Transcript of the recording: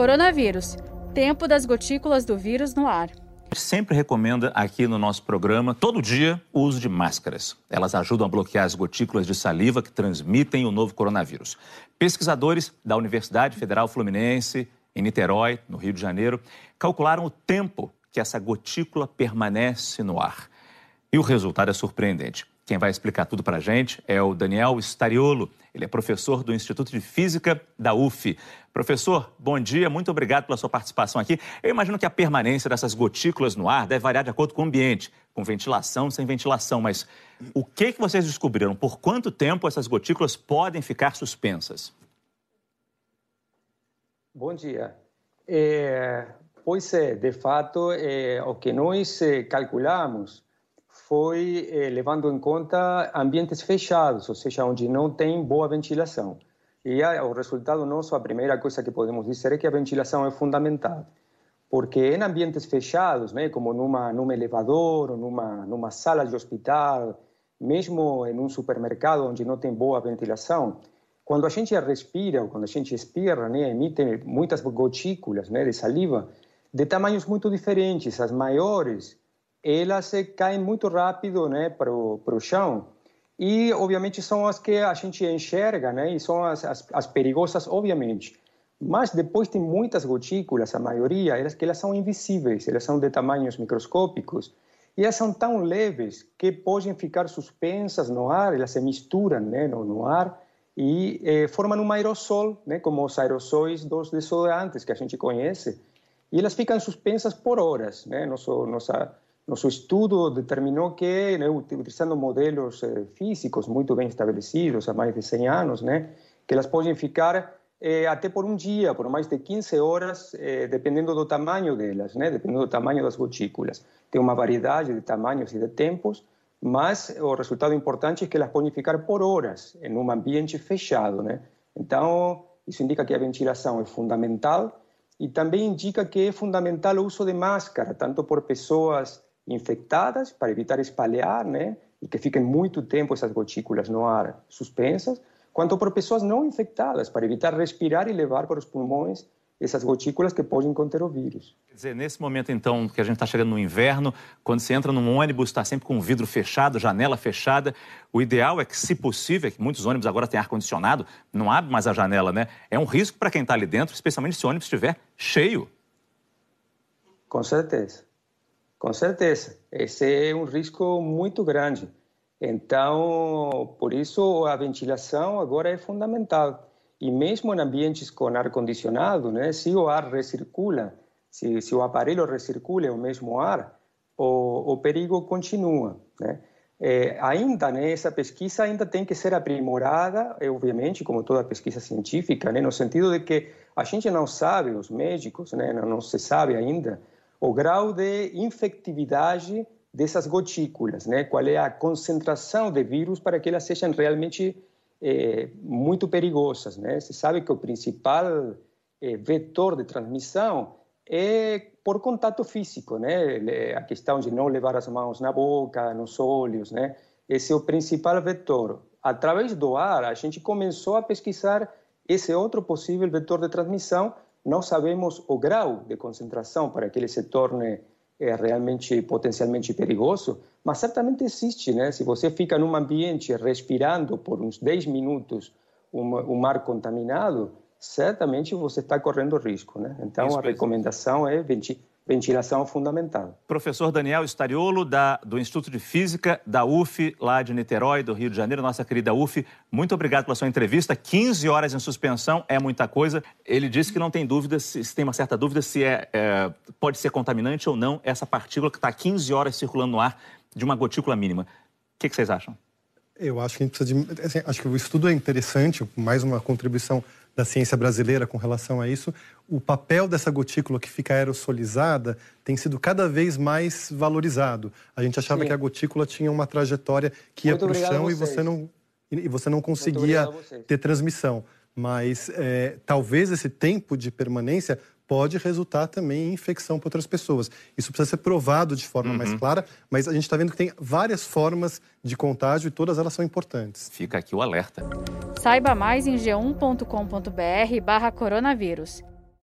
Coronavírus tempo das gotículas do vírus no ar. Sempre recomenda aqui no nosso programa, todo dia, o uso de máscaras. Elas ajudam a bloquear as gotículas de saliva que transmitem o novo coronavírus. Pesquisadores da Universidade Federal Fluminense, em Niterói, no Rio de Janeiro, calcularam o tempo que essa gotícula permanece no ar. E o resultado é surpreendente. Quem vai explicar tudo para a gente é o Daniel Stariolo. Ele é professor do Instituto de Física da UF. Professor, bom dia, muito obrigado pela sua participação aqui. Eu imagino que a permanência dessas gotículas no ar deve variar de acordo com o ambiente, com ventilação, sem ventilação, mas o que, que vocês descobriram? Por quanto tempo essas gotículas podem ficar suspensas? Bom dia. É, pois é, de fato, é, o que nós é, calculamos foi eh, levando em conta ambientes fechados, ou seja, onde não tem boa ventilação. E o resultado nosso, a primeira coisa que podemos dizer é que a ventilação é fundamental. Porque em ambientes fechados, né, como numa, num elevador, numa, numa sala de hospital, mesmo em um supermercado onde não tem boa ventilação, quando a gente respira ou quando a gente espirra, né, emite muitas gotículas né, de saliva de tamanhos muito diferentes. As maiores elas caem muito rápido né, para o chão. E, obviamente, são as que a gente enxerga, né, e são as, as, as perigosas, obviamente. Mas depois tem muitas gotículas, a maioria, elas, que elas são invisíveis, elas são de tamanhos microscópicos. E elas são tão leves que podem ficar suspensas no ar, elas se misturam né, no, no ar e eh, formam um aerossol, né, como os aerossóis dos desodorantes que a gente conhece. E elas ficam suspensas por horas. Né? Nosso, nossa, nosso estudo determinou que, né, utilizando modelos eh, físicos muito bem estabelecidos há mais de 100 anos, né, que elas podem ficar eh, até por um dia, por mais de 15 horas, eh, dependendo do tamanho delas, né, dependendo do tamanho das gotículas. Tem uma variedade de tamanhos e de tempos, mas o resultado importante é que elas podem ficar por horas em um ambiente fechado. Né? Então, isso indica que a ventilação é fundamental e também indica que é fundamental o uso de máscara, tanto por pessoas infectadas para evitar espalhar, né, e que fiquem muito tempo essas gotículas no ar suspensas, quanto por pessoas não infectadas para evitar respirar e levar para os pulmões essas gotículas que podem conter o vírus. Quer dizer, nesse momento, então, que a gente está chegando no inverno, quando você entra num ônibus, está sempre com o vidro fechado, janela fechada, o ideal é que, se possível, é que muitos ônibus agora têm ar-condicionado, não abre mais a janela, né? É um risco para quem está ali dentro, especialmente se o ônibus estiver cheio. Com certeza. Com certeza. Esse é um risco muito grande. Então, por isso, a ventilação agora é fundamental. E mesmo em ambientes com ar-condicionado, né, se o ar recircula, se, se, o aparelho recircula o mesmo ar, o, o perigo continua. Né? É, ainda, né, essa pesquisa ainda tem que ser aprimorada, obviamente, como toda pesquisa científica, né, no sentido de que a gente não sabe, os médicos, né, não, não se sabe ainda o grau de infectividade dessas gotículas, né? qual é a concentração de vírus para que elas sejam realmente é, muito perigosas. Né? Se sabe que o principal é, vetor de transmissão é por contato físico, né? a questão de não levar as mãos na boca, nos olhos, né? esse é o principal vetor. Através do ar, a gente começou a pesquisar esse outro possível vetor de transmissão, não sabemos o grau de concentração para que ele se torne é, realmente potencialmente perigoso, mas certamente existe, né? Se você fica num ambiente respirando por uns 10 minutos um, um ar contaminado, certamente você está correndo risco, né? Então Isso a recomendação é ventilação fundamental. Professor Daniel Stariolo, da, do Instituto de Física da UF, lá de Niterói, do Rio de Janeiro, nossa querida UF, muito obrigado pela sua entrevista. 15 horas em suspensão é muita coisa. Ele disse que não tem dúvida, se, se tem uma certa dúvida se é, é, pode ser contaminante ou não essa partícula que está 15 horas circulando no ar de uma gotícula mínima. O que, que vocês acham? Eu acho que a gente precisa de. Assim, acho que o estudo é interessante, mais uma contribuição da ciência brasileira com relação a isso, o papel dessa gotícula que fica aerosolizada tem sido cada vez mais valorizado. A gente achava Sim. que a gotícula tinha uma trajetória que ia para o chão e você não e você não conseguia ter transmissão. Mas é, talvez esse tempo de permanência pode resultar também em infecção para outras pessoas. Isso precisa ser provado de forma uhum. mais clara, mas a gente está vendo que tem várias formas de contágio e todas elas são importantes. Fica aqui o alerta. Saiba mais em g1.com.br barra coronavírus.